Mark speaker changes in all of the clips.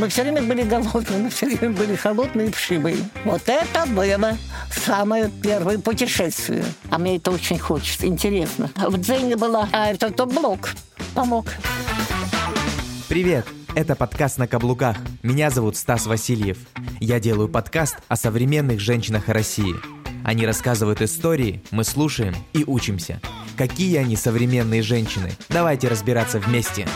Speaker 1: Мы все время были голодные, мы все время были холодные и вшивые. Вот это было самое первое путешествие. А мне это очень хочется, интересно. В Дзене была, а это то блок помог.
Speaker 2: Привет! Это подкаст «На каблуках». Меня зовут Стас Васильев. Я делаю подкаст о современных женщинах России. Они рассказывают истории, мы слушаем и учимся. Какие они современные женщины? Давайте разбираться вместе.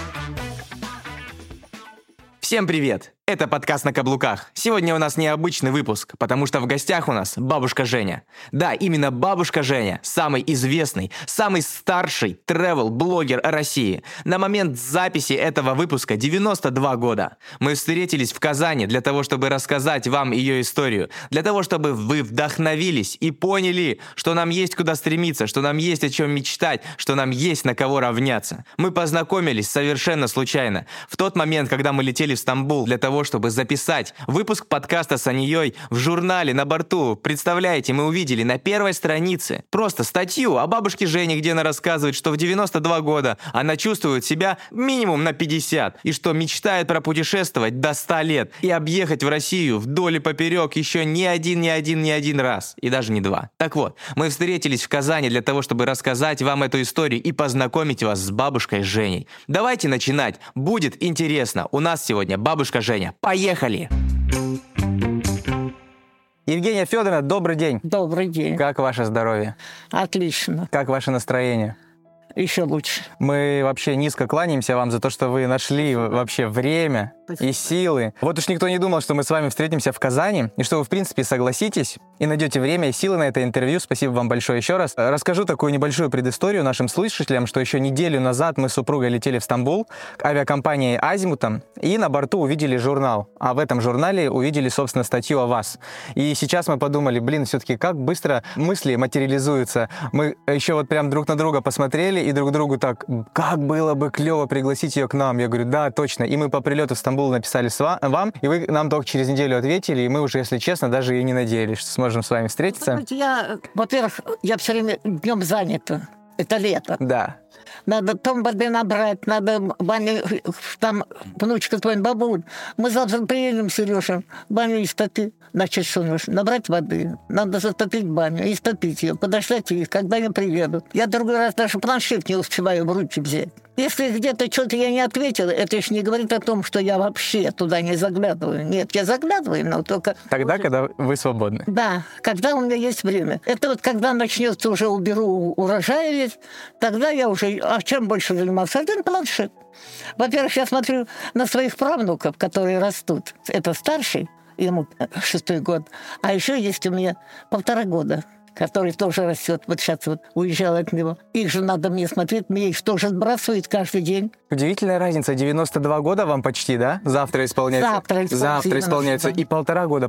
Speaker 2: Всем привет! Это подкаст на каблуках. Сегодня у нас необычный выпуск, потому что в гостях у нас бабушка Женя. Да, именно бабушка Женя, самый известный, самый старший travel-блогер России. На момент записи этого выпуска 92 года. Мы встретились в Казани для того, чтобы рассказать вам ее историю, для того, чтобы вы вдохновились и поняли, что нам есть куда стремиться, что нам есть о чем мечтать, что нам есть на кого равняться. Мы познакомились совершенно случайно. В тот момент, когда мы летели в Стамбул для того, того, чтобы записать выпуск подкаста с Анией в журнале на борту. Представляете, мы увидели на первой странице просто статью о бабушке Жене, где она рассказывает, что в 92 года она чувствует себя минимум на 50, и что мечтает про путешествовать до 100 лет и объехать в Россию вдоль и поперек еще не один, не один, не один раз, и даже не два. Так вот, мы встретились в Казани для того, чтобы рассказать вам эту историю и познакомить вас с бабушкой Женей. Давайте начинать, будет интересно. У нас сегодня бабушка Женя. Женя. Поехали! Евгения Федоровна, добрый день.
Speaker 1: Добрый день.
Speaker 2: Как ваше здоровье?
Speaker 1: Отлично.
Speaker 2: Как ваше настроение?
Speaker 1: Еще лучше.
Speaker 2: Мы вообще низко кланяемся вам за то, что вы нашли вообще время и силы. Вот уж никто не думал, что мы с вами встретимся в Казани, и что вы, в принципе, согласитесь и найдете время и силы на это интервью. Спасибо вам большое еще раз. Расскажу такую небольшую предысторию нашим слушателям, что еще неделю назад мы с супругой летели в Стамбул авиакомпанией «Азимутом», и на борту увидели журнал. А в этом журнале увидели, собственно, статью о вас. И сейчас мы подумали, блин, все-таки как быстро мысли материализуются. Мы еще вот прям друг на друга посмотрели и друг другу так, как было бы клево пригласить ее к нам. Я говорю, да, точно. И мы по прилету в Стамбул написали с вам, и вы нам только через неделю ответили, и мы уже, если честно, даже и не надеялись, что сможем с вами встретиться.
Speaker 1: Я, во-первых, я все время днем занята. Это лето.
Speaker 2: Да.
Speaker 1: Надо там воды набрать, надо баню, там внучка твоя бабуль. Мы завтра приедем, Сережа, баню истопить. Значит, что нужно? Набрать воды, надо затопить баню, истопить ее, подождать их, когда они приедут. Я другой раз даже планшет не успеваю в руки взять. Если где-то что-то я не ответила, это же не говорит о том, что я вообще туда не заглядываю. Нет, я заглядываю, но только...
Speaker 2: Тогда, когда вы свободны.
Speaker 1: Да, когда у меня есть время. Это вот когда начнется уже уберу урожай весь, тогда я уже... А чем больше занимался? Один планшет. Во-первых, я смотрю на своих правнуков, которые растут. Это старший, ему шестой год. А еще есть у меня полтора года который тоже растет. Вот сейчас вот уезжал от него. Их же надо мне смотреть, мне их тоже сбрасывают каждый день.
Speaker 2: Удивительная разница. 92 года вам почти, да? Завтра исполняется.
Speaker 1: Завтра исполняется.
Speaker 2: Завтра исполняется. И полтора года.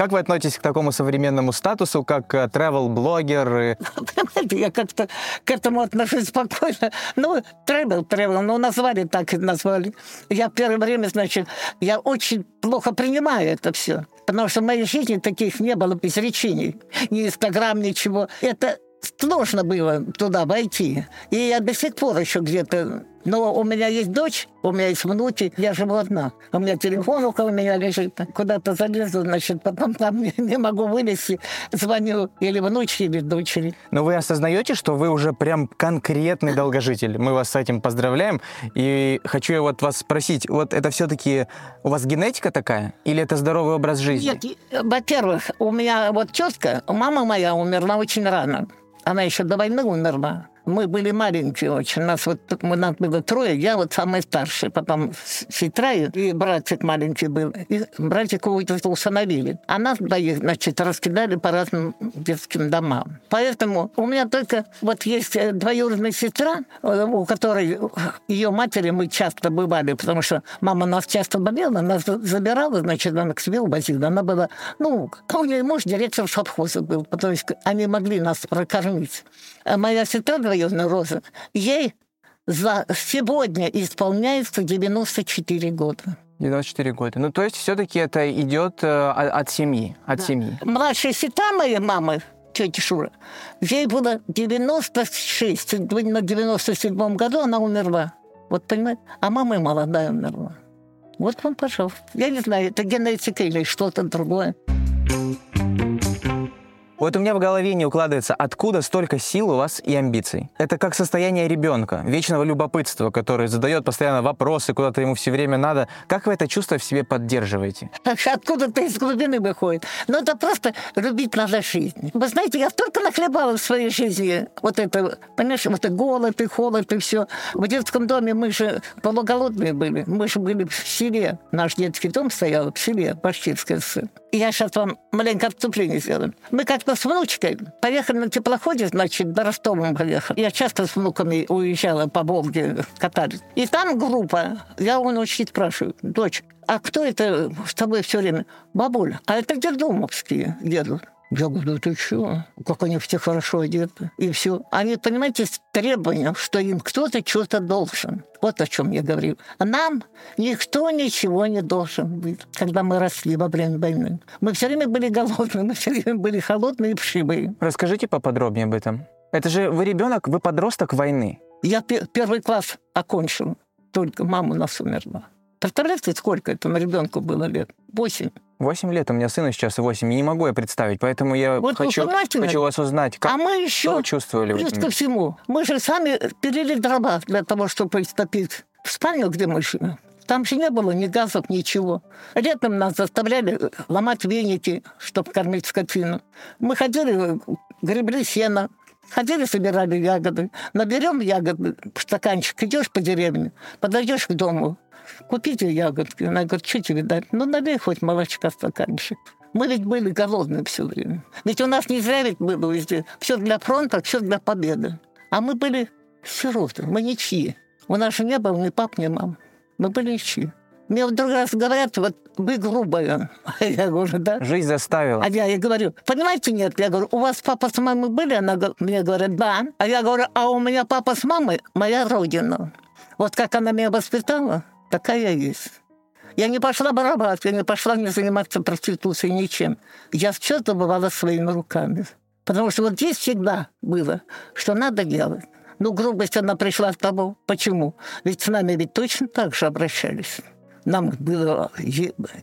Speaker 2: Как вы относитесь к такому современному статусу, как travel-блогер?
Speaker 1: Понимаете, я как-то к этому отношусь спокойно. Ну, travel, travel, ну, назвали так назвали. Я первое время, значит, я очень плохо принимаю это все. Потому что в моей жизни таких не было изречений. Ни Инстаграм, ничего. Это сложно было туда войти. И я до сих пор еще где-то но у меня есть дочь, у меня есть внуки, я живу одна. У меня телефон около меня лежит, куда-то залезу, значит, потом там не, не могу вылезти, звоню или внучке, или дочери.
Speaker 2: Но вы осознаете, что вы уже прям конкретный долгожитель. Мы вас с этим поздравляем. И хочу я вот вас спросить, вот это все-таки у вас генетика такая? Или это здоровый образ жизни?
Speaker 1: Нет, во-первых, у меня вот тетка, мама моя умерла очень рано. Она еще, до нагу умерла. Мы были маленькие очень. Нас вот мы, нас было трое. Я вот самый старший. Потом сестра и братик маленький был. И братика усыновили. А нас двоих, значит, раскидали по разным детским домам. Поэтому у меня только вот есть э, двоюродная сестра, э, у которой ее матери мы часто бывали, потому что мама нас часто болела, нас забирала, значит, она к себе увозила. Она была, ну, у нее муж директор совхоза был, потому что они могли нас прокормить. А моя сестра двоюродная Роза, ей за сегодня исполняется 94 года.
Speaker 2: 94 года. Ну, то есть все-таки это идет э, от семьи, от да. семьи.
Speaker 1: Младшая сестра моей мамы, тетя Шура, ей было 96, на 97 году она умерла. Вот понимаете? А мама молодая умерла. Вот вам, пожалуйста. Я не знаю, это генетика или что-то другое.
Speaker 3: Вот у меня в голове не укладывается, откуда столько сил у вас и амбиций. Это как состояние ребенка, вечного любопытства, который задает постоянно вопросы, куда-то ему все время надо. Как вы это чувство в себе поддерживаете?
Speaker 1: Откуда-то из глубины выходит. Но это просто любить надо жизнь. Вы знаете, я столько нахлебала в своей жизни. Вот это, понимаешь, вот это голод и холод и все. В детском доме мы же полуголодные были. Мы же были в селе. Наш детский дом стоял в селе, Башкирская ССР. Я сейчас вам маленькое отступление сделаю. Мы как-то с внучкой поехали на теплоходе, значит, до Ростова мы поехали. Я часто с внуками уезжала по Волге катались. И там группа. Я у внучки спрашиваю, дочь, а кто это с тобой все время? Бабуля, а это дедомовские едут. Я говорю, ты что? Как они все хорошо одеты. И все. Они, понимаете, с требованием, что им кто-то что-то должен. Вот о чем я говорю. А нам никто ничего не должен быть, когда мы росли во время войны. Мы все время были голодные, мы все время были холодные и пшивые.
Speaker 3: Расскажите поподробнее об этом. Это же вы ребенок, вы подросток войны.
Speaker 1: Я первый класс окончил, только мама у нас умерла. Представляете, сколько этому ребенку было лет? Восемь.
Speaker 3: Восемь лет, у меня сыну сейчас восемь, не могу я представить, поэтому я вот хочу, хочу вас узнать, как
Speaker 1: а мы еще,
Speaker 3: что вы чувствовали.
Speaker 1: Плюс ко всему, мы же сами пилили дрова для того, чтобы истопить в спальню, где мы жили. Там же не было ни газов, ничего. Летом нас заставляли ломать веники, чтобы кормить скотину. Мы ходили, гребли сено, Ходили, собирали ягоды. Наберем ягоды, стаканчик, идешь по деревне, подойдешь к дому, купите ягодки. Она говорит, что тебе дать? Ну, налей хоть молочка стаканчик. Мы ведь были голодны все время. Ведь у нас не зря ведь было везде. Все для фронта, все для победы. А мы были сироты, мы ничьи. У нас же не было ни пап, ни мам. Мы были ничьи. Мне вдруг раз говорят, вот вы грубая. Я говорю, да.
Speaker 3: Жизнь заставила.
Speaker 1: А я ей говорю, понимаете, нет? Я говорю, у вас папа с мамой были? Она мне говорит, да. А я говорю, а у меня папа с мамой моя родина. Вот как она меня воспитала, такая есть. Я не пошла барабанить, я не пошла не заниматься проституцией ничем. Я все добывала своими руками. Потому что вот здесь всегда было, что надо делать. Ну, грубость она пришла с того. Почему? Ведь с нами ведь точно так же обращались. Нам было...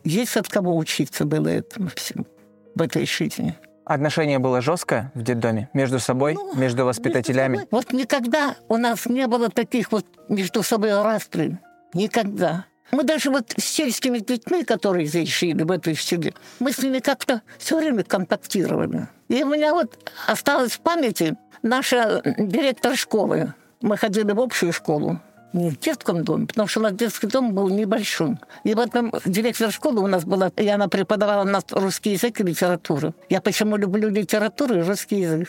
Speaker 1: Есть от кого учиться было этому всему в этой жизни.
Speaker 3: Отношение было жесткое в детдоме между собой, ну, между воспитателями?
Speaker 1: Между собой. Вот никогда у нас не было таких вот между собой распри. Никогда. Мы даже вот с сельскими детьми, которые здесь жили, в этой селе, мы с ними как-то все время контактировали. И у меня вот осталось в памяти наша директор школы. Мы ходили в общую школу, не в детском доме, потому что у нас детский дом был небольшой. И в этом директор школы у нас была, и она преподавала нас русский язык и литературу. Я почему люблю литературу и русский язык?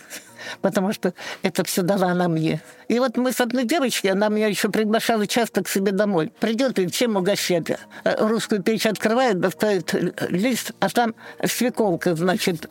Speaker 1: Потому что это все дала она мне. И вот мы с одной девочкой, она меня еще приглашала часто к себе домой. Придет и чем угощать? Э, русскую печь открывает, достает лист, а там свеколка, значит,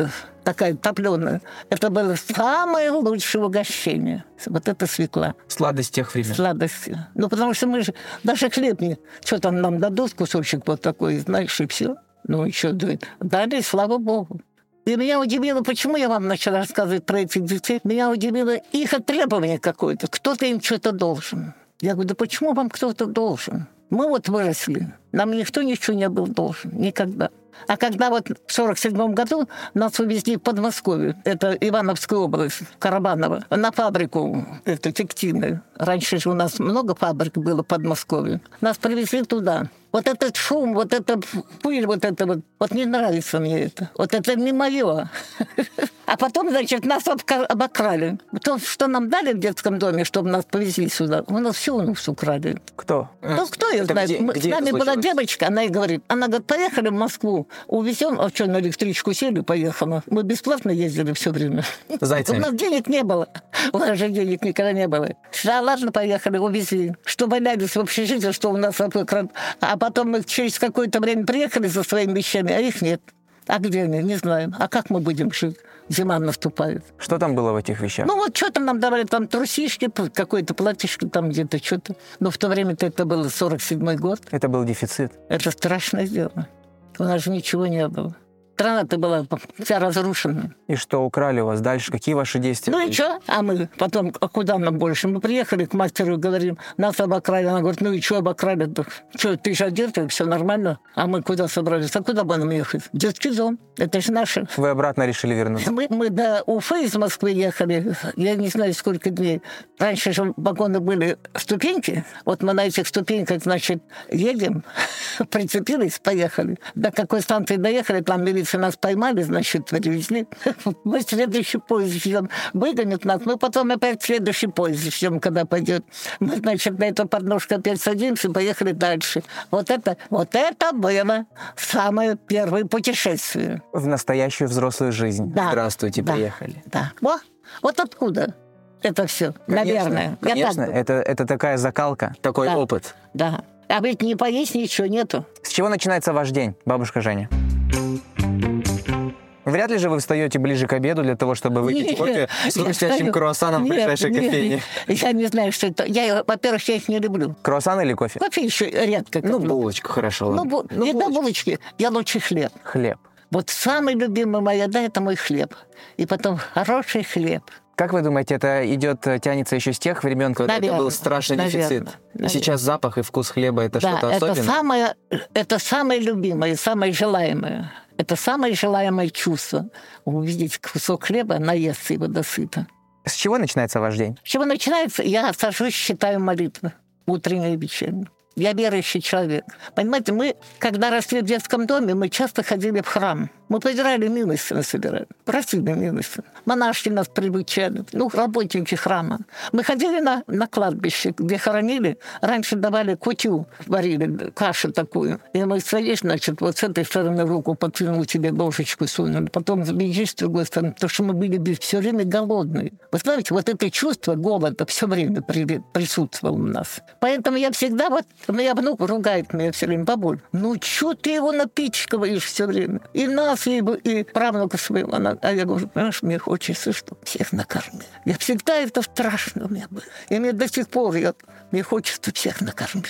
Speaker 1: такая топленая. Это было самое лучшее угощение. Вот это свекла.
Speaker 3: Сладость тех времен.
Speaker 1: Сладости. Ну, потому что мы же даже хлеб не... Что там нам дадут, кусочек вот такой, знаешь, и все. Ну, еще дали, слава богу. И меня удивило, почему я вам начала рассказывать про этих детей. Меня удивило их требование какое-то. Кто-то им что-то должен. Я говорю, да почему вам кто-то должен? Мы вот выросли. Нам никто ничего не был должен. Никогда. А когда вот в 47 году нас увезли в Подмосковье, это Ивановская область, Карабаново, на фабрику, это текстильную. Раньше же у нас много фабрик было в Подмосковье. Нас привезли туда. Вот этот шум, вот эта пыль, вот это вот, вот не нравится мне это. Вот это не мое. А потом, значит, нас обокрали. То, что нам дали в детском доме, чтобы нас повезли сюда, у нас все у нас украли.
Speaker 3: Кто?
Speaker 1: Ну, кто ее знает? Где, Мы, где с нами была девочка, она и говорит, она говорит, поехали в Москву, увезем, а что, на электричку сели, поехала. Мы бесплатно ездили все время.
Speaker 3: Зайцами.
Speaker 1: У нас денег не было. У нас же денег никогда не было. Да, ладно, поехали, увезли. Что валялись в общежитии, что у нас обокрали. А потом мы через какое-то время приехали за своими вещами, а их нет. А где они? Не знаем. А как мы будем жить? Зима наступает.
Speaker 3: Что там было в этих вещах?
Speaker 1: Ну вот что там нам давали, там трусишки, какой-то платьишко там где-то, что-то. Но в то время-то это был 47-й год.
Speaker 3: Это был дефицит.
Speaker 1: Это страшное дело. У нас же ничего не было. Страна-то была вся разрушена.
Speaker 2: И что украли у вас дальше? Какие ваши действия?
Speaker 1: Ну и что? А мы потом, а куда нам больше? Мы приехали к мастеру и говорим, нас обокрали. Она говорит, ну и что обокрали-то? Что, ты же одет, все нормально? А мы куда собрались? А куда бы нам ехать? Детский дом. Это же наше.
Speaker 2: Вы обратно решили вернуться?
Speaker 1: Мы, мы до Уфы из Москвы ехали, я не знаю, сколько дней. Раньше же вагоны были ступеньки. Вот мы на этих ступеньках, значит, едем, прицепились, поехали. До какой станции доехали, там милиция нас поймали, значит, привезли. Мы следующий поезд ждем. Выгонят нас, мы потом опять следующий поезд ждем, когда пойдет. Мы, значит, на эту подножку опять садимся, поехали дальше. Вот это, вот это было самое первое путешествие.
Speaker 2: В настоящую взрослую жизнь.
Speaker 1: Да.
Speaker 2: Здравствуйте,
Speaker 1: да.
Speaker 2: приехали.
Speaker 1: Да. Во, вот откуда это все,
Speaker 2: Конечно,
Speaker 1: наверное. Я
Speaker 2: Конечно, это, это такая закалка, такой
Speaker 1: Да.
Speaker 2: опыт.
Speaker 1: Да. А ведь не поесть ничего нету.
Speaker 2: С чего начинается ваш день, бабушка Женя? Вряд ли же вы встаете ближе к обеду для того, чтобы выпить кофе с хрустящим круассаном в ближайшей кофейне.
Speaker 1: Я не знаю, что это. Я, во-первых, я их не люблю.
Speaker 2: Круассан или кофе?
Speaker 1: Кофе еще редко.
Speaker 2: Ну,
Speaker 1: коплю.
Speaker 2: булочку, хорошо.
Speaker 1: Ну, бу- до булочки, я лучше хлеб.
Speaker 2: Хлеб.
Speaker 1: Вот самый любимый моя еда – это мой хлеб. И потом хороший хлеб.
Speaker 2: Как вы думаете, это идет, э, тянется еще с тех времен, когда это
Speaker 1: Наверно,
Speaker 2: был страшный
Speaker 1: наверно,
Speaker 2: дефицит?
Speaker 1: наверно.
Speaker 2: Сейчас запах и вкус хлеба это
Speaker 1: да,
Speaker 2: что-то
Speaker 1: это
Speaker 2: особенное?
Speaker 1: самое, это самое любимое, самое желаемое. Это самое желаемое чувство – увидеть кусок хлеба, наесться его досыта.
Speaker 2: С чего начинается ваш день?
Speaker 1: С чего начинается? Я сажусь, считаю молитвы, утренние и вечерние. Я верующий человек. Понимаете, мы, когда росли в детском доме, мы часто ходили в храм. Мы собирали милостины, собирали. Просили милостины. Монашки нас приучали. Ну, работники храма. Мы ходили на, на кладбище, где хоронили. Раньше давали кутю, варили кашу такую. И мы стоишь, значит, вот с этой стороны руку подкинул тебе ложечку сунули. Потом бежишь с другой стороны, потому что мы были все время голодные. Вы знаете, вот это чувство голода все время при- присутствовало у нас. Поэтому я всегда вот, у меня внук ругает меня все время, бабуль, ну что ты его напичкиваешь все время? И нас, и, и правнука своего. Она, а я говорю, понимаешь, мне хочется, чтобы всех накормить. Я всегда это страшно у меня было. И мне до сих пор, я, мне хочется всех накормить.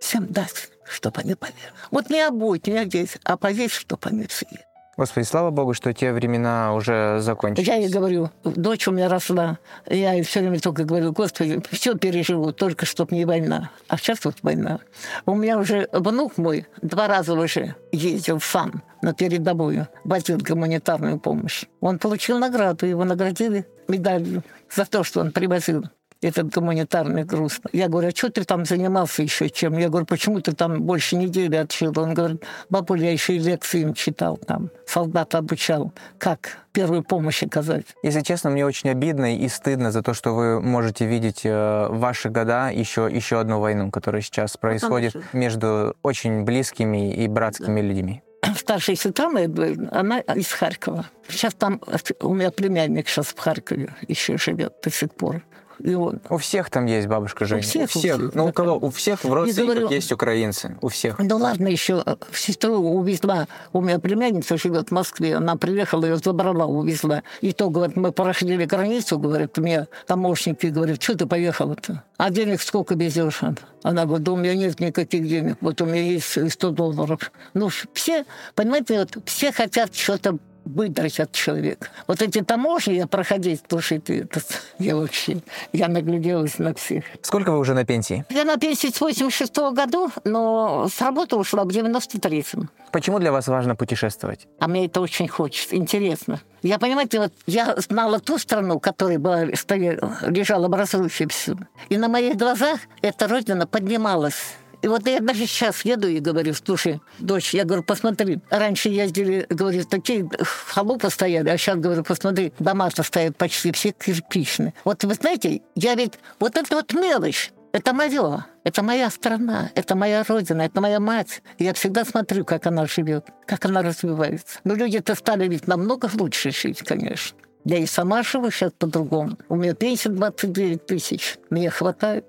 Speaker 1: Всем дать, чтобы они поели. Вот не обуть, не одеть, а поесть, чтобы они съели.
Speaker 2: Господи, слава Богу, что те времена уже закончились.
Speaker 1: Я ей говорю, дочь у меня росла. Я ей все время только говорю, Господи, все переживу, только чтоб не война. А сейчас вот война. У меня уже внук мой два раза уже ездил сам на передовую, возил гуманитарную помощь. Он получил награду, его наградили медалью за то, что он привозил этот гуманитарный груз. Я говорю, а что ты там занимался еще чем? Я говорю, почему ты там больше недели отшил? Он говорит, бабуля, я еще и лекции им читал там, солдат обучал, как первую помощь оказать.
Speaker 2: Если честно, мне очень обидно и стыдно за то, что вы можете видеть э, в ваши года еще, еще одну войну, которая сейчас происходит между очень близкими и братскими людьми.
Speaker 1: старшая сестра моя, двоюродная, она из Харькова. Сейчас там у меня племянник сейчас в Харькове еще живет до сих пор. И он,
Speaker 2: У всех там есть бабушка Женя.
Speaker 1: всех, у всех,
Speaker 2: Ну, у кого? У всех в родственниках
Speaker 1: говорю-
Speaker 2: есть украинцы. У всех.
Speaker 1: ну ладно, еще сестру увезла. У меня племянница живет в Москве. Она приехала, ее забрала, увезла. И то, говорит, мы проходили границу, говорит, мне помощники говорят, что ты поехала-то? А денег сколько везешь? Она говорит, да у меня нет никаких денег, вот у меня есть 100 долларов. Ну, все, понимаете, вот все хотят что-то выдрать от человека. Вот эти таможни я проходить, слушай, ты, это, я вообще, я нагляделась на всех.
Speaker 2: Сколько вы уже на пенсии?
Speaker 1: Я на пенсии с 86 году, но с работы ушла в 93-м.
Speaker 2: Почему для вас важно путешествовать?
Speaker 1: А мне это очень хочется, интересно. Я, понимаете, вот я знала ту страну, которая была, стояла, лежала образующей все. И на моих глазах эта родина поднималась. И вот я даже сейчас еду и говорю, слушай, дочь, я говорю, посмотри, раньше ездили, говорю, такие халупы стояли, а сейчас, говорю, посмотри, дома-то стоят почти все кирпичные. Вот вы знаете, я ведь, вот это вот мелочь, это мое, это моя страна, это моя родина, это моя мать. Я всегда смотрю, как она живет, как она развивается. Но люди-то стали ведь намного лучше жить, конечно. Я и сама живу сейчас по-другому. У меня пенсия 29 тысяч. Мне хватает.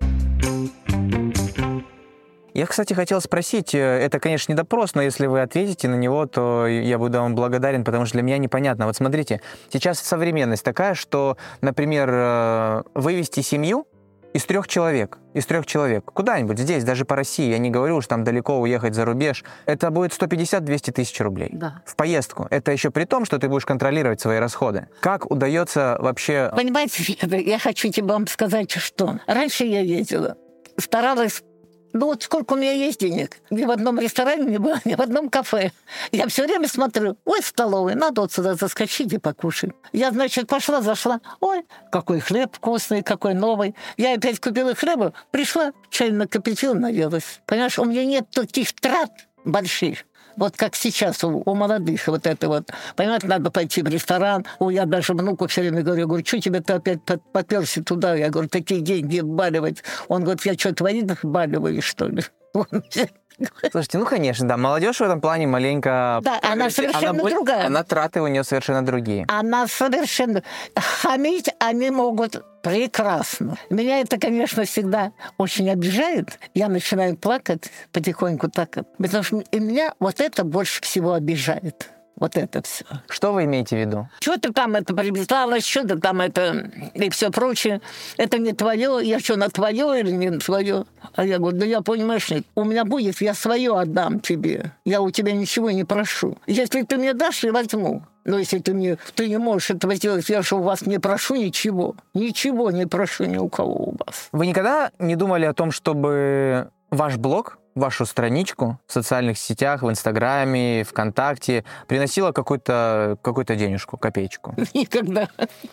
Speaker 2: Я, кстати, хотел спросить, э, это, конечно, не допрос, но если вы ответите на него, то я буду вам благодарен, потому что для меня непонятно. Вот смотрите, сейчас современность такая, что, например, э, вывести семью из трех человек, из трех человек, куда-нибудь здесь, даже по России, я не говорю, что там далеко уехать за рубеж, это будет 150-200 тысяч рублей.
Speaker 1: Да.
Speaker 2: В поездку. Это еще при том, что ты будешь контролировать свои расходы. Как удается вообще...
Speaker 1: Понимаете, я хочу тебе вам сказать, что раньше я ездила, старалась ну вот сколько у меня есть денег? Ни в одном ресторане не было, ни в одном кафе. Я все время смотрю, ой, столовый, надо вот сюда заскочить и покушать. Я, значит, пошла, зашла, ой, какой хлеб вкусный, какой новый. Я опять купила хлеба, пришла, чай накопила, наелась. Понимаешь, у меня нет таких трат больших вот как сейчас у, у молодых вот это вот, понимаете, надо пойти в ресторан. У я даже внуку все время говорю, говорю, что тебе ты опять поперся туда? Я говорю, такие деньги вбаливать. Он говорит, я что, твои вбаливаю, что ли?
Speaker 2: Слушайте, ну, конечно, да, молодежь в этом плане маленько...
Speaker 1: Да, она совершенно
Speaker 2: она,
Speaker 1: другая.
Speaker 2: Она траты у нее совершенно другие.
Speaker 1: Она совершенно... Хамить они могут прекрасно. Меня это, конечно, всегда очень обижает. Я начинаю плакать потихоньку так. Потому что и меня вот это больше всего обижает. Вот это все.
Speaker 2: Что вы имеете в виду?
Speaker 1: Что ты там это привязалась, что ты там это и все прочее. Это не твое, я что, на твое или не на твое? А я говорю, да я понимаешь, нет, у меня будет, я свое отдам тебе. Я у тебя ничего не прошу. Если ты мне дашь, я возьму. Но если ты мне, ты не можешь этого сделать, я же у вас не прошу ничего. Ничего не прошу ни у кого у вас.
Speaker 2: Вы никогда не думали о том, чтобы ваш блог вашу страничку в социальных сетях, в Инстаграме, ВКонтакте приносила какую-то какую денежку, копеечку?
Speaker 1: Никогда.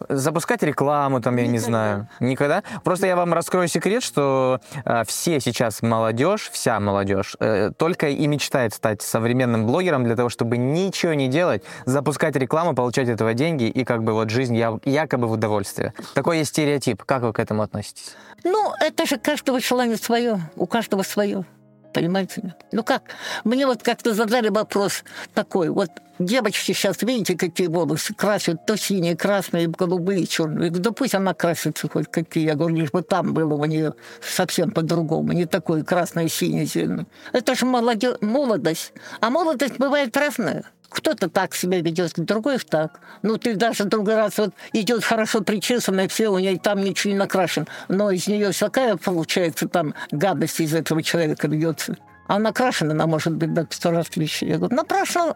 Speaker 2: Запускать рекламу, там, я Никогда. не знаю. Никогда? Просто я вам раскрою секрет, что э, все сейчас молодежь, вся молодежь, э, только и мечтает стать современным блогером для того, чтобы ничего не делать, запускать рекламу, получать этого деньги и как бы вот жизнь я, якобы в удовольствие. Такой есть стереотип. Как вы к этому относитесь?
Speaker 1: Ну, это же каждого желание свое, у каждого свое понимаете? Ну как? Мне вот как-то задали вопрос такой. Вот девочки сейчас, видите, какие волосы красят, то синие, красные, голубые, черные. Да пусть она красится хоть какие. Я говорю, лишь бы там было у нее совсем по-другому, не такое красное, синее, зеленое. Это же молодежь, молодость. А молодость бывает разная. Кто-то так себя ведет, другой так. Ну, ты даже другой раз вот идет хорошо причесанная, все, у нее там ничего не накрашен. Но из нее всякая получается там гадость из этого человека льется. А накрашена она может быть до сто раз отличие. Я говорю, накрашена,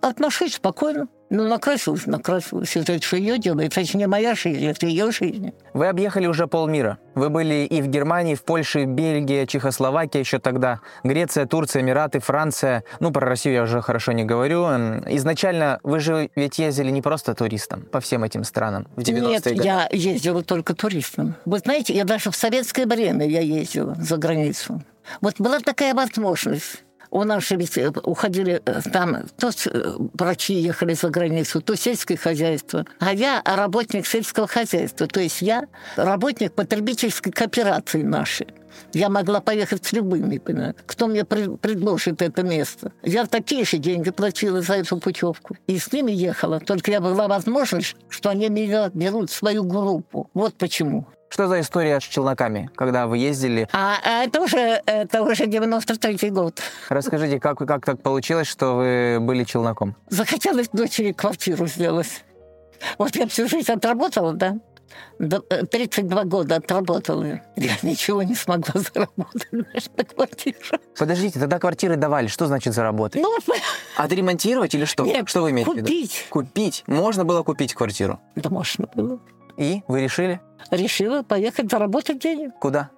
Speaker 1: отношусь спокойно. Ну, накрасилась, накрасилась. Это что ее делает. Это не моя жизнь, это ее жизнь.
Speaker 2: Вы объехали уже полмира. Вы были и в Германии, в Польше, Бельгия, Чехословакия еще тогда, Греция, Турция, Эмираты, Франция. Ну, про Россию я уже хорошо не говорю. Изначально вы же ведь ездили не просто туристом по всем этим странам в 90-е
Speaker 1: Нет, годы. я ездила только туристом. Вы знаете, я даже в советское время я ездила за границу. Вот была такая возможность. У нас ведь э, уходили э, там, то э, врачи ехали за границу, то сельское хозяйство. А я работник сельского хозяйства. То есть я работник потребительской кооперации нашей. Я могла поехать с любыми, понимаете? Кто мне предложит это место? Я такие же деньги платила за эту путевку. И с ними ехала. Только я была возможность, что они меня берут в свою группу. Вот почему.
Speaker 2: Что за история с челноками, когда вы ездили?
Speaker 1: А, а это уже это уже 93 год.
Speaker 2: Расскажите, как, как так получилось, что вы были челноком?
Speaker 1: Захотелось дочери квартиру сделать. Вот я всю жизнь отработала, да? 32 э, года отработала. Я ничего не смогла заработать на квартиру.
Speaker 2: Подождите, тогда квартиры давали. Что значит заработать? Ну, Отремонтировать или что?
Speaker 1: Нет,
Speaker 2: что вы имеете
Speaker 1: купить.
Speaker 2: в виду? Купить. Можно было купить квартиру?
Speaker 1: Да можно было.
Speaker 2: И вы решили?
Speaker 1: Решила поехать заработать денег.
Speaker 2: Куда?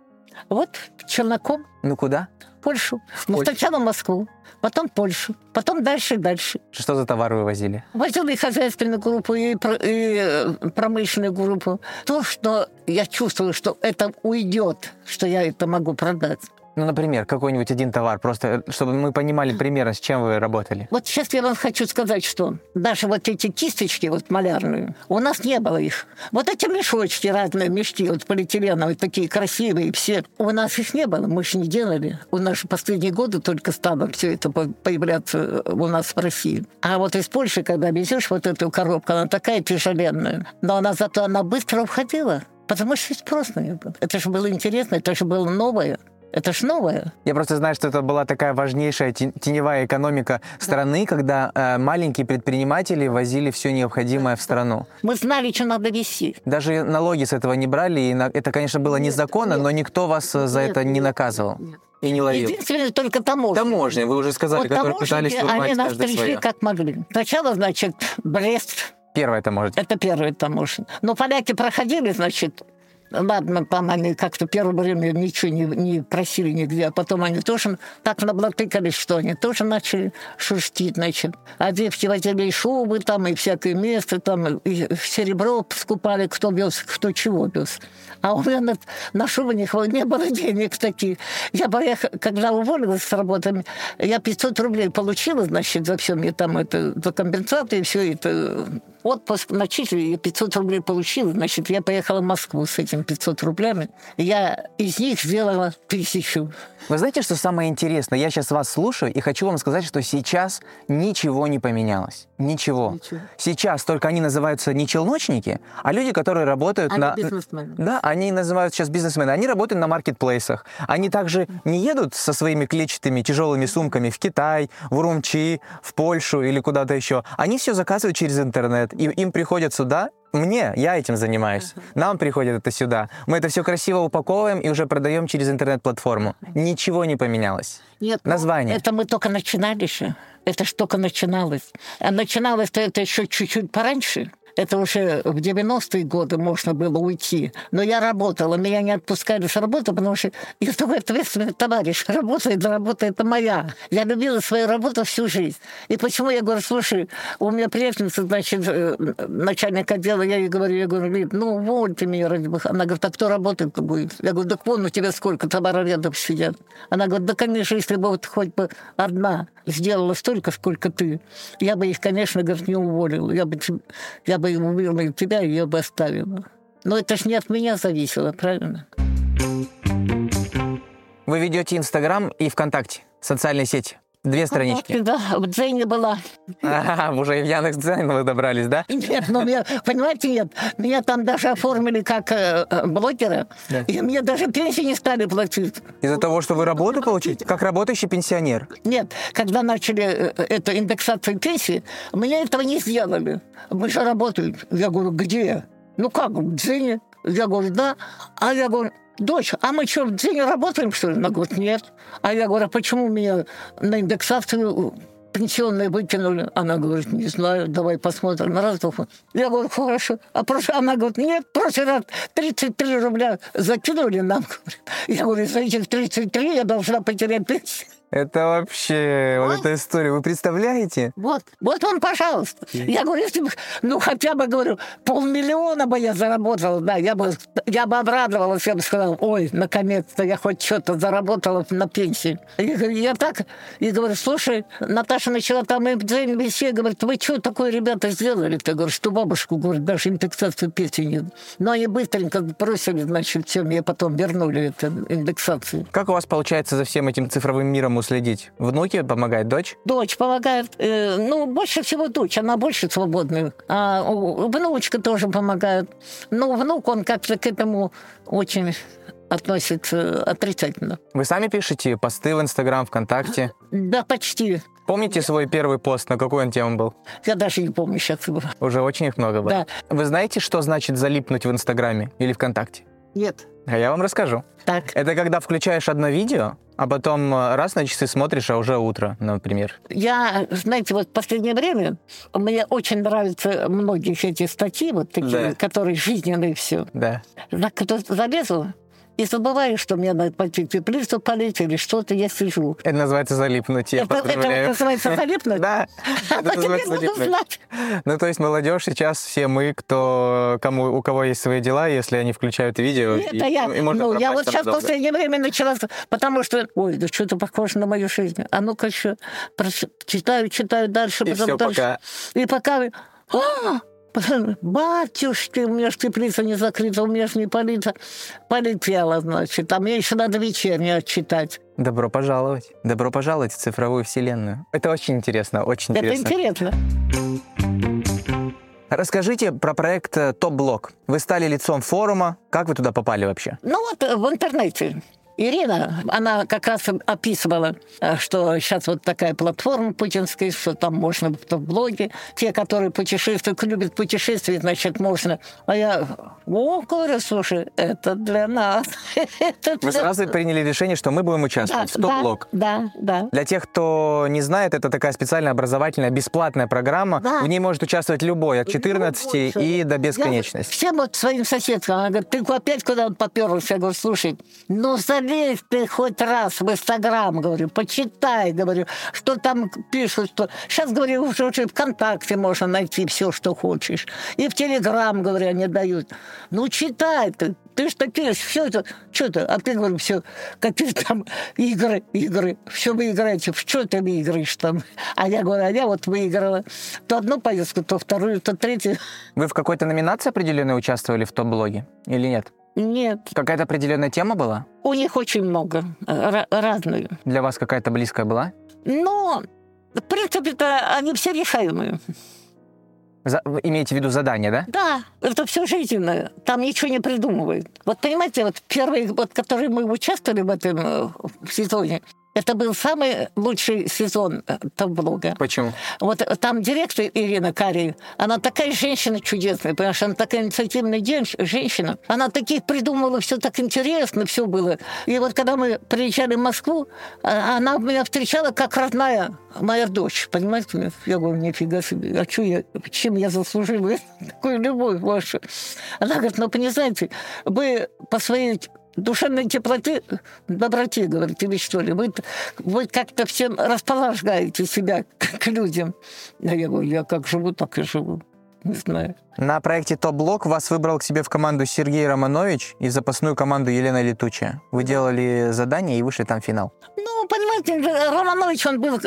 Speaker 1: Вот, Челноком.
Speaker 2: Ну куда?
Speaker 1: Польшу. Ну, сначала Москву, потом Польшу, потом дальше и дальше.
Speaker 2: Что за товар вы возили?
Speaker 1: Возила и хозяйственную группу, и, и э, промышленную группу. То, что я чувствую, что это уйдет, что я это могу продать.
Speaker 2: Ну, например, какой-нибудь один товар, просто э, чтобы мы понимали примерно, с чем вы работали.
Speaker 1: Вот сейчас я вам хочу сказать, что даже вот эти кисточки вот малярные, у нас не было их. Вот эти мешочки разные, мешки вот полиэтиленовые, такие красивые все, у нас их не было, мы же не делали. У нас же последние годы только стало все это появляться э, у нас в России. А вот из Польши, когда везешь вот эту коробку, она такая тяжеленная, но она зато она быстро уходила. Потому что спрос на нее был. Это же было интересно, это же было новое. Это ж новое.
Speaker 2: Я просто знаю, что это была такая важнейшая тен- теневая экономика страны, когда э, маленькие предприниматели возили все необходимое в страну.
Speaker 1: Мы знали, что надо вести.
Speaker 2: Даже налоги с этого не брали, и на- это, конечно, было незаконно, но никто вас э, за
Speaker 1: Нет,
Speaker 2: это не
Speaker 1: нет,
Speaker 2: наказывал
Speaker 1: нет.
Speaker 2: и не ловил.
Speaker 1: Единственное, только таможня.
Speaker 2: Таможня, вы уже сказали,
Speaker 1: Вот
Speaker 2: которые пытались
Speaker 1: они нас пришли как могли. Сначала, значит, Брест,
Speaker 2: Первая таможня.
Speaker 1: это первый таможня. Но поляки проходили, значит, ладно, там они как-то первое время ничего не, не просили нигде, а потом они тоже так наблатыкались, что они тоже начали шерстить, значит. А девки возили и шубы там, и всякое место там, и серебро скупали, кто вез, кто чего вез. А у меня на, на шубы не, хватало, не было денег таких. Я поехала, когда уволилась с работы, я 500 рублей получила, значит, за все мне там это, за компенсацию и все это. Отпуск начислили, я 500 рублей получила, значит, я поехала в Москву с этими 500 рублями. Я из них сделала тысячу.
Speaker 2: Вы знаете, что самое интересное? Я сейчас вас слушаю и хочу вам сказать, что сейчас ничего не поменялось. Ничего.
Speaker 1: Ничего.
Speaker 2: Сейчас только они называются не челночники, а люди, которые работают
Speaker 1: Они
Speaker 2: на...
Speaker 1: бизнесмены.
Speaker 2: Да, они называют сейчас бизнесмены. Они работают на маркетплейсах. Они также не едут со своими клетчатыми тяжелыми сумками в Китай, в Урумчи, в Польшу или куда-то еще. Они все заказывают через интернет. И им приходят сюда, мне, я этим занимаюсь. Нам приходит это сюда. Мы это все красиво упаковываем и уже продаем через интернет-платформу. Ничего не поменялось.
Speaker 1: Нет, ну,
Speaker 2: Название.
Speaker 1: Это мы только начинали еще. Это ж только начиналось. А начиналось-то это еще чуть-чуть пораньше. Это уже в 90-е годы можно было уйти. Но я работала, меня не отпускали с работы, потому что я такой ответственный товарищ. Работа это работа, это моя. Я любила свою работу всю жизнь. И почему я говорю, слушай, у меня приятельница, значит, э, начальник отдела, я ей говорю, я говорю, Лид, ну, увольте меня, ради бога. Она говорит, а кто работать-то будет? Я говорю, так вон у тебя сколько товарорядов сидят. Она говорит, да, конечно, если бы вот хоть бы одна сделала столько, сколько ты, я бы их, конечно, говорит, не уволила. Я бы, я бы уволила и тебя, ее бы оставила. Но это ж не от меня зависело, правильно?
Speaker 2: Вы ведете Инстаграм и ВКонтакте, социальные сети. Две странички.
Speaker 1: Да, в Дзене была.
Speaker 2: Ага, уже и в Яндекс.Дзен вы добрались, да?
Speaker 1: Нет, ну, меня, понимаете, нет, меня там даже оформили как э, э, блогера,
Speaker 2: Да.
Speaker 1: и мне даже пенсии не стали платить.
Speaker 2: Из-за того, что вы работу получите? Как работающий пенсионер.
Speaker 1: Нет, когда начали э, эту индексацию пенсии, мне этого не сделали. Мы же работаем. Я говорю, где? Ну как, в Дзене? Я говорю, да. А я говорю, дочь, а мы что, в Дзене работаем, что ли? Она говорит, нет. А я говорю, а почему меня на индексацию пенсионные выкинули? Она говорит, не знаю, давай посмотрим. Раз, два. Я говорю, хорошо. А прошлый, она говорит, нет, в прошлый раз 33 рубля закинули нам. Я говорю, за этих 33 я должна потерять пенсию.
Speaker 2: Это вообще, вот эта история, вы представляете?
Speaker 1: Вот, вот он, пожалуйста. Я говорю, если бы, ну, хотя бы, говорю, полмиллиона бы я заработала, да, я бы, я бы обрадовалась, я бы сказала, ой, наконец-то я хоть что-то заработала на пенсии. Я, говорю, я так, и говорю, слушай, Наташа начала там и вести, говорит, вы что такое, ребята, сделали? Ты говоришь, что бабушку, говорит, даже индексацию пенсии нет. Но они быстренько бросили, значит, все, мне потом вернули эту индексацию.
Speaker 2: Как у вас получается за всем этим цифровым миром уследить? Внуки помогает, дочь?
Speaker 1: Дочь помогает. э, ну, больше всего дочь, она больше свободная. А внучка тоже помогает. Но внук, он как-то к этому очень относится отрицательно.
Speaker 2: Вы сами пишете посты в Инстаграм, ВКонтакте?
Speaker 1: Да, почти.
Speaker 2: Помните свой первый пост, на какую он тему был?
Speaker 1: Я даже не помню сейчас.
Speaker 2: Уже очень их много было.
Speaker 1: Да.
Speaker 2: Вы знаете, что значит залипнуть в Инстаграме или ВКонтакте?
Speaker 1: Нет.
Speaker 2: А я вам расскажу.
Speaker 1: Так.
Speaker 2: Это когда включаешь одно видео, а потом э, раз на часы смотришь, а уже утро, например.
Speaker 1: Я, знаете, вот в последнее время мне очень нравятся многие эти статьи, вот такие,
Speaker 2: Да.
Speaker 1: которые жизненные все.
Speaker 2: Да.
Speaker 1: Кто залезла, и забываю, что мне надо пойти теплицу полить или что-то, я сижу.
Speaker 2: Это называется залипнуть, я
Speaker 1: Это, это называется залипнуть?
Speaker 2: Да,
Speaker 1: А
Speaker 2: это называется залипнуть. Ну, то есть молодежь сейчас, все мы, кто, кому, у кого есть свои дела, если они включают видео,
Speaker 1: Нет,
Speaker 2: и,
Speaker 1: я,
Speaker 2: и можно
Speaker 1: ну, я вот сейчас в последнее время начала, потому что, ой, да что-то похоже на мою жизнь. А ну-ка еще читаю, читаю дальше,
Speaker 2: И
Speaker 1: потом дальше.
Speaker 2: пока.
Speaker 1: И пока... А! Батюшки, у меня теплица не закрыта, у меня ж не полита. Полетела, значит. А мне еще надо вечернее отчитать.
Speaker 2: Добро пожаловать. Добро пожаловать в цифровую вселенную. Это очень интересно, очень
Speaker 1: Это
Speaker 2: интересно.
Speaker 1: интересно.
Speaker 2: Расскажите про проект э, Топ Блок. Вы стали лицом форума. Как вы туда попали вообще?
Speaker 1: Ну вот э, в интернете Ирина, она как раз описывала, э, что сейчас вот такая платформа путинская, что там можно в блоге. Те, которые путешествуют, любят путешествовать, значит, можно. А я, о, говорю, слушай, это для нас.
Speaker 2: Вы
Speaker 1: для
Speaker 2: сразу приняли решение, что мы будем участвовать.
Speaker 1: да,
Speaker 2: Стоп-блок.
Speaker 1: Да, да.
Speaker 2: Для тех, кто не знает, это такая специальная образовательная бесплатная программа. В ней может участвовать любой, от 14 и до бесконечности.
Speaker 1: всем вот своим соседкам, она говорит, ты опять куда он поперлся? Я говорю, слушай, ну залезь ты хоть раз в Инстаграм, говорю, почитай, говорю, что там пишут, что... Сейчас, говорю, уже, уже ВКонтакте можно найти все, что хочешь. И в Телеграм, говорю, они дают. Ну, читай ты. Ты ж такие, все это, что то а ты, говорю, все, какие там игры, игры, все вы играете, в что ты выиграешь там? А я говорю, а я вот выиграла то одну поездку, то вторую, то третью.
Speaker 2: Вы в какой-то номинации определенной участвовали в топ-блоге или нет?
Speaker 1: Нет,
Speaker 2: Какая-то определенная тема была?
Speaker 1: у них очень много, ра- разные.
Speaker 2: Для вас какая-то близкая была?
Speaker 1: Но, в принципе-то, они все решаемые.
Speaker 2: За- вы имеете в виду задание, да?
Speaker 1: Да, это все жизненное. Там ничего не придумывают. Вот понимаете, вот первый год, который мы участвовали в этом э, в сезоне, это был самый лучший сезон э, блога.
Speaker 2: Почему?
Speaker 1: Вот там директор Ирина Кари, она такая женщина чудесная, потому что она такая инициативная женщина. Она таких придумала, все так интересно, все было. И вот когда мы приезжали в Москву, а- она меня встречала как родная моя дочь, понимаете? Я говорю, нифига себе, а что я, чем я заслужила такую любовь вашу? Она говорит, ну, понимаете, вы по своей душевной теплоте, доброте, говорит, что ли, вы, вы как-то всем располагаете себя к, к людям. А я говорю, я как живу, так и живу. Не знаю.
Speaker 2: На проекте «Топ-блок» вас выбрал к себе в команду Сергей Романович и в запасную команду Елена Летучая. Вы делали задание и вышли там в финал.
Speaker 1: Ну, понимаете, Романович, он был,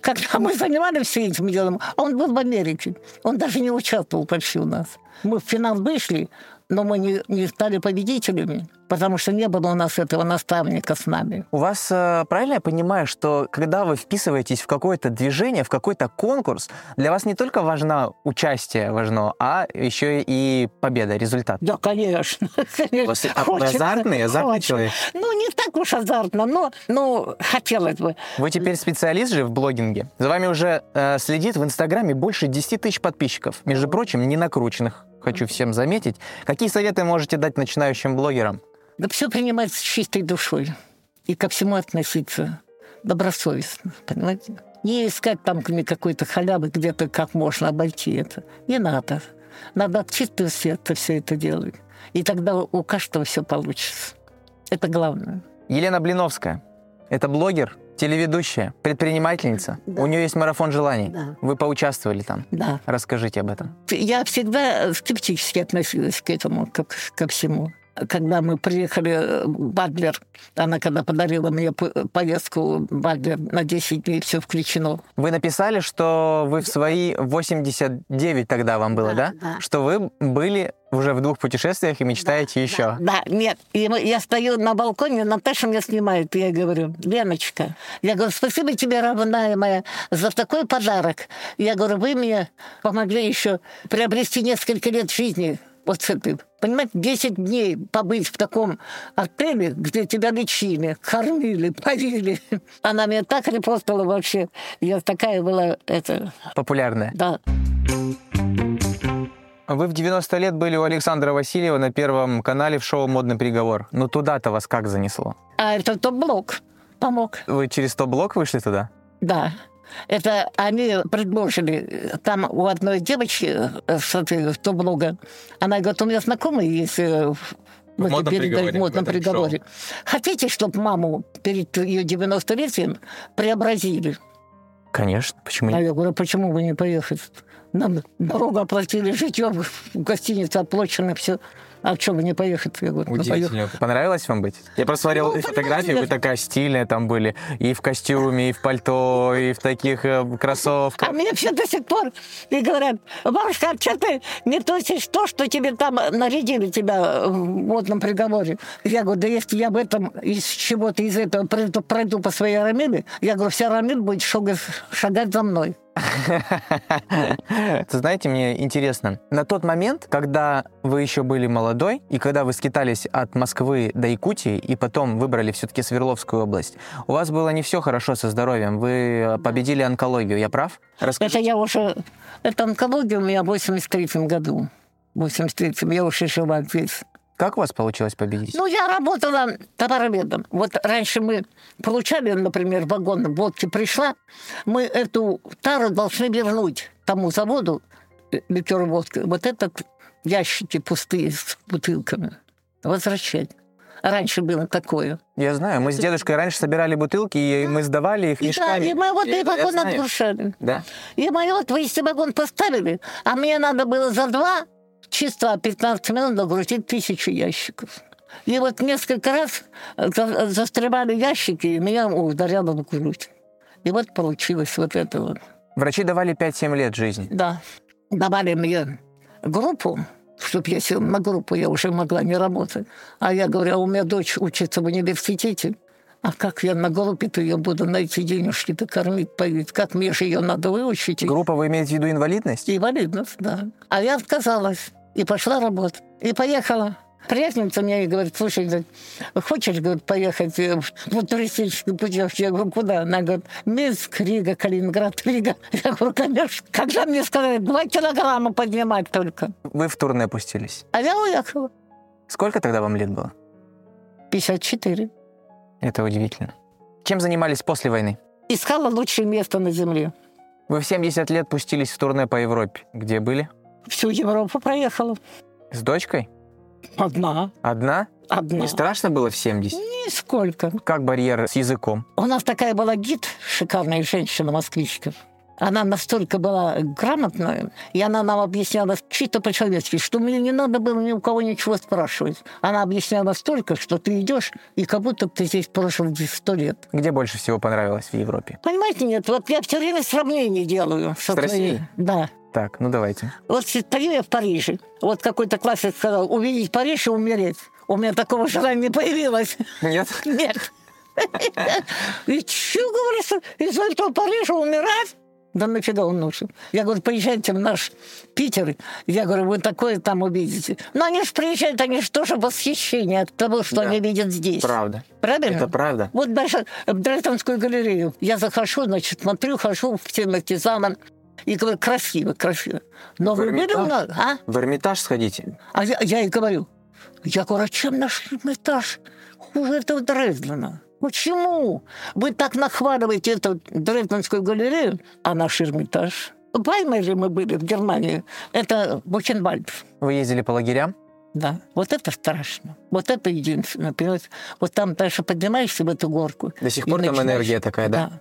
Speaker 1: когда мы занимались всем этим делом, он был в Америке. Он даже не участвовал почти у нас. Мы в финал вышли, но мы не, не стали победителями, потому что не было у нас этого наставника с нами.
Speaker 2: У вас, э, правильно я понимаю, что когда вы вписываетесь в какое-то движение, в какой-то конкурс, для вас не только важно участие важно, а еще и победа, результат?
Speaker 1: Да, конечно. конечно.
Speaker 2: а-
Speaker 1: Хочется,
Speaker 2: азартный, азартный
Speaker 1: хочется.
Speaker 2: человек?
Speaker 1: Ну, не так уж азартно, но, но хотелось бы.
Speaker 2: Вы теперь специалист же в блогинге. За вами уже э, следит в Инстаграме больше 10 тысяч подписчиков. Между прочим, не накрученных. Хочу всем заметить. Какие советы можете дать начинающим блогерам?
Speaker 1: Да все принимать с чистой душой и ко всему относиться добросовестно, понимаете? Не искать там какой-то халявы где-то, как можно обойти это. Не надо. Надо от чистого сердца все это делать. И тогда у каждого все получится. Это главное.
Speaker 2: Елена Блиновская. Это блогер, телеведущая, предпринимательница.
Speaker 1: Да.
Speaker 2: У нее есть марафон желаний.
Speaker 1: Да.
Speaker 2: Вы поучаствовали там.
Speaker 1: Да.
Speaker 2: Расскажите об этом.
Speaker 1: Я всегда скептически относилась к этому, как ко всему. Когда мы приехали в Бадлер, она когда подарила мне по- поездку в Бадлер на 10 дней, все включено.
Speaker 2: Вы написали, что вы в свои 89 тогда вам было, да?
Speaker 1: Да, да.
Speaker 2: Что вы были уже в двух путешествиях и мечтаете еще.
Speaker 1: Да, нет. И я стою на балконе, Наташа меня снимает, и я говорю, Леночка, я говорю, спасибо тебе, родная моя, за такой подарок. Я говорю, вы мне помогли еще приобрести несколько лет жизни. Вот с этой. Понимаете, 10 дней побыть в таком отеле, где тебя лечили, кормили, поили. Она меня так репостила вообще. Я такая была, это,
Speaker 2: Популярная.
Speaker 1: да.
Speaker 2: Вы в 90 лет были у Александра Васильева на Первом канале в шоу «Модный приговор». Ну туда-то вас как занесло?
Speaker 1: А это топ-блок помог.
Speaker 2: Вы через топ-блок вышли туда?
Speaker 1: Да. Это они предложили, там у одной девочки с этой, блога, она говорит, у меня знакомый есть э, в в этой
Speaker 3: модном
Speaker 1: передаче,
Speaker 3: приговоре,
Speaker 1: в модном приговоре. Хотите, чтобы маму перед ее 90-летием преобразили?
Speaker 2: Конечно. Почему
Speaker 1: А
Speaker 2: нет?
Speaker 1: я говорю, почему вы не поехали? Нам дорогу оплатили, житье в гостинице оплачено, все. А что вы не поехать? Я говорю, ну, поехали.
Speaker 2: Понравилось вам быть? Я просто смотрел
Speaker 1: Ну,
Speaker 2: фотографии, вы такая стильная там были. И в костюме, и в пальто, и в таких э, кроссовках.
Speaker 1: А мне все до сих пор и говорят, бабушка, а что ты не тусишь то, что тебе там нарядили тебя в модном приговоре? Я говорю, да если я в этом, из чего-то из этого пройду, пройду по своей рамиле, я говорю, вся рамиль будет шагать, шагать за мной.
Speaker 2: Ты знаете, мне интересно, на тот момент, когда вы еще были молодой, и когда вы скитались от Москвы до Якутии, и потом выбрали все-таки Свердловскую область, у вас было не все хорошо со здоровьем, вы победили онкологию, я прав?
Speaker 1: Это я уже... Это онкология у меня в 83 году. В 83 я уже жила здесь.
Speaker 2: Как у вас получилось победить?
Speaker 1: Ну, я работала товароведом. Вот раньше мы получали, например, вагон водки пришла, мы эту тару должны вернуть тому заводу, э, ликер водки, вот этот ящики пустые с бутылками возвращать. Раньше было такое.
Speaker 2: Я знаю, мы с дедушкой раньше собирали бутылки, и мы сдавали их
Speaker 1: И да,
Speaker 2: мешками.
Speaker 1: и мы вот и вагон отгрушали.
Speaker 2: Да.
Speaker 1: И мы вот весь вагон поставили, а мне надо было за два чисто 15 минут догрузить тысячу ящиков. И вот несколько раз за- застревали ящики, и меня ударяло в грудь. И вот получилось вот это вот.
Speaker 2: Врачи давали 5-7 лет жизни.
Speaker 1: Да. Давали мне группу, чтобы я села на группу, я уже могла не работать. А я говорю, а у меня дочь учится в университете. А как я на группе-то ее буду на эти денежки-то кормить, поить? Как мне же ее надо выучить?
Speaker 2: Группа, вы имеете в виду инвалидность?
Speaker 1: Инвалидность, да. А я отказалась и пошла работать. И поехала. Приятельница мне и говорит, слушай, говорит, хочешь, говорит, поехать э, в туристическую путевку? Я говорю, куда? Она говорит, Минск, Рига, Калининград, Рига. Я говорю, конечно. Же мне сказали, два килограмма поднимать только.
Speaker 2: Вы в турне пустились.
Speaker 1: А я уехала.
Speaker 2: Сколько тогда вам лет было?
Speaker 1: 54.
Speaker 2: Это удивительно. Чем занимались после войны?
Speaker 1: Искала лучшее место на земле.
Speaker 2: Вы в 70 лет пустились в турне по Европе. Где были?
Speaker 1: Всю Европу проехала.
Speaker 2: С дочкой?
Speaker 1: Одна.
Speaker 2: Одна?
Speaker 1: Одна.
Speaker 2: Не страшно было в 70?
Speaker 1: Нисколько.
Speaker 2: Как барьер с языком?
Speaker 1: У нас такая была гид, шикарная женщина, москвичка. Она настолько была грамотная, и она нам объясняла чисто по-человечески, что мне не надо было ни у кого ничего спрашивать. Она объясняла столько, что ты идешь, и как будто ты здесь прожил сто лет.
Speaker 2: Где больше всего понравилось в Европе?
Speaker 1: Понимаете, нет, вот я все время сравнение делаю.
Speaker 2: С Россией?
Speaker 1: Да.
Speaker 2: Так, ну давайте.
Speaker 1: Вот стою я в Париже. Вот какой-то классик сказал, увидеть Париж и умереть. У меня такого желания не появилось.
Speaker 2: Нет?
Speaker 1: Нет. И что, говорится, из этого Парижа умирать? Да нафига он нужен? Я говорю, поезжайте в наш Питер. Я говорю, вы такое там увидите. Но они же приезжают, они же тоже восхищение от того, что
Speaker 2: Да.
Speaker 1: они видят здесь.
Speaker 2: Правда.
Speaker 1: Правильно?
Speaker 2: Это правда.
Speaker 1: Вот даже в Дрезденскую галерею. Я захожу, значит, смотрю, хожу в темноте зама. И говорю, красиво, красиво. Но вы были у нас, а?
Speaker 2: В Эрмитаж сходите.
Speaker 1: А я, я и говорю, я говорю, а чем наш Эрмитаж хуже этого Дрездена? Почему? Вы так нахваливаете эту Дрезденскую галерею, а наш Эрмитаж? В Ваймере мы были, в Германии. Это Бухенвальд.
Speaker 2: Вы ездили по лагерям?
Speaker 1: Да, вот это страшно. Вот это единственное. понимаете? Вот там дальше поднимаешься в эту горку.
Speaker 2: До сих
Speaker 1: и
Speaker 2: пор там
Speaker 1: начинаешь-
Speaker 2: энергия такая, да?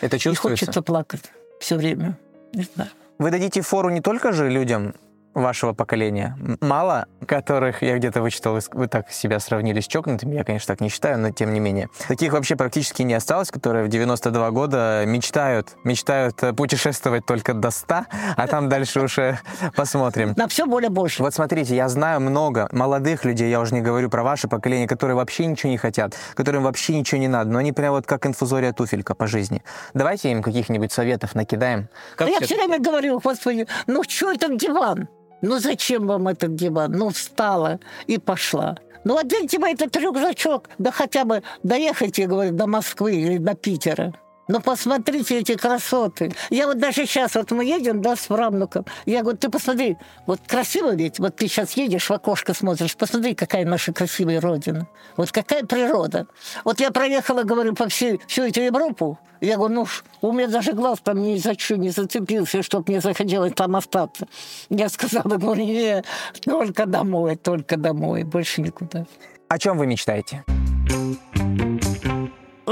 Speaker 2: Это
Speaker 1: И
Speaker 2: чувствуется?
Speaker 1: хочется плакать все время. Не знаю.
Speaker 2: Вы дадите фору не только же людям вашего поколения, мало которых, я где-то вычитал, вы так себя сравнили с чокнутыми, я, конечно, так не считаю, но тем не менее. Таких вообще практически не осталось, которые в 92 года мечтают, мечтают э, путешествовать только до 100, а там дальше уже посмотрим.
Speaker 1: На все более больше.
Speaker 2: Вот смотрите, я знаю много молодых людей, я уже не говорю про ваше поколение, которые вообще ничего не хотят, которым вообще ничего не надо, но они прям вот как инфузория туфелька по жизни. Давайте им каких-нибудь советов накидаем. Как
Speaker 1: я
Speaker 2: все-
Speaker 1: время говорю, господи, ну что этот диван? Ну зачем вам этот диван? Ну встала и пошла. Ну оденьте вы этот рюкзачок, да хотя бы доехайте, говорю, до Москвы или до Питера. Ну посмотрите эти красоты. Я вот даже сейчас, вот мы едем, да, с правнуком. Я говорю, ты посмотри, вот красиво ведь, вот ты сейчас едешь в окошко смотришь, посмотри, какая наша красивая родина. Вот какая природа. Вот я проехала, говорю, по всей, всю эту Европу. Я говорю, ну, у меня даже глаз там ни за что не зацепился, чтобы мне захотелось там остаться. Я сказала, говорю, не, только домой, только домой, больше никуда.
Speaker 2: О чем вы мечтаете?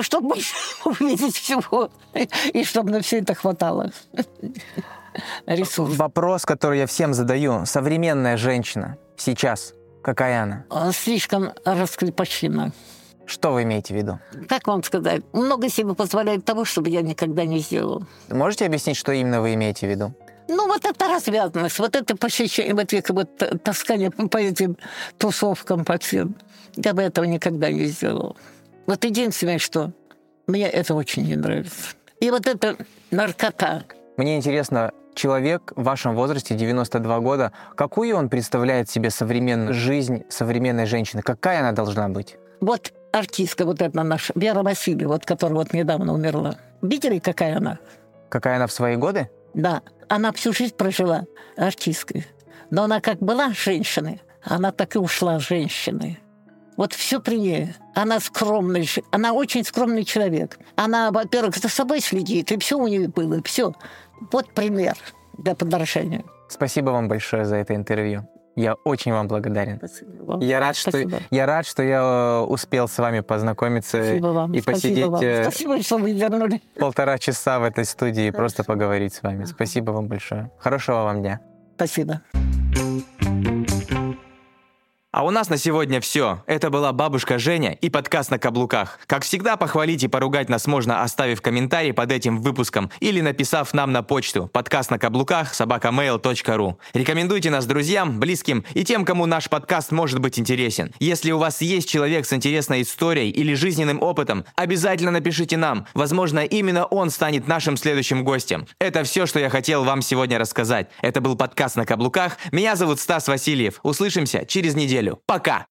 Speaker 1: Чтобы увидеть всего, и чтобы на все это хватало ресурсов.
Speaker 2: Вопрос, который я всем задаю. Современная женщина сейчас, какая она?
Speaker 1: А, Слишком раскрепощена.
Speaker 2: Что вы имеете в виду?
Speaker 1: Как вам сказать? Много себе позволяет того, чтобы я никогда не сделала.
Speaker 2: Можете объяснить, что именно вы имеете в виду?
Speaker 1: Ну, вот это развязанность, вот это посещение, вот это вот таскание по этим тусовкам по всем. Я бы этого никогда не сделала. Вот единственное, что мне это очень не нравится. И вот эта наркота,
Speaker 4: Мне интересно, человек в вашем возрасте, 92 года, какую он представляет себе современную жизнь современной женщины? Какая она должна быть?
Speaker 1: Вот артистка вот эта наша, Вера Васильева, вот, которая вот недавно умерла. Видели, какая она?
Speaker 4: Какая она в свои годы?
Speaker 1: Да, она всю жизнь прожила артисткой. Но она как была женщиной, она так и ушла женщиной. Вот все при ней. Она скромная, она очень скромный человек. Она, во-первых, за собой следит, и все у нее было, все. Вот пример для подражания.
Speaker 4: Спасибо вам большое за это интервью. Я очень вам благодарен.
Speaker 1: Спасибо вам.
Speaker 4: Я рад, что
Speaker 1: Спасибо.
Speaker 4: я рад, что я э, успел с вами познакомиться
Speaker 1: Спасибо вам.
Speaker 4: и
Speaker 1: Спасибо
Speaker 4: посидеть
Speaker 1: вам.
Speaker 4: э,
Speaker 1: Спасибо, что вы вернули.
Speaker 4: полтора часа в этой студии и просто поговорить с вами. Спасибо вам большое. Хорошего вам дня.
Speaker 1: Спасибо.
Speaker 2: А у нас на сегодня все. Это была бабушка Женя и подкаст на каблуках. Как всегда, похвалить и поругать нас можно, оставив комментарий под этим выпуском или написав нам на почту подкаст на каблуках собакамейл.ру. Рекомендуйте нас друзьям, близким и тем, кому наш подкаст может быть интересен. Если у вас есть человек с интересной историей или жизненным опытом, обязательно напишите нам. Возможно, именно он станет нашим следующим гостем. Это все, что я хотел вам сегодня рассказать. Это был подкаст на каблуках. Меня зовут Стас Васильев. Услышимся через неделю. Пока!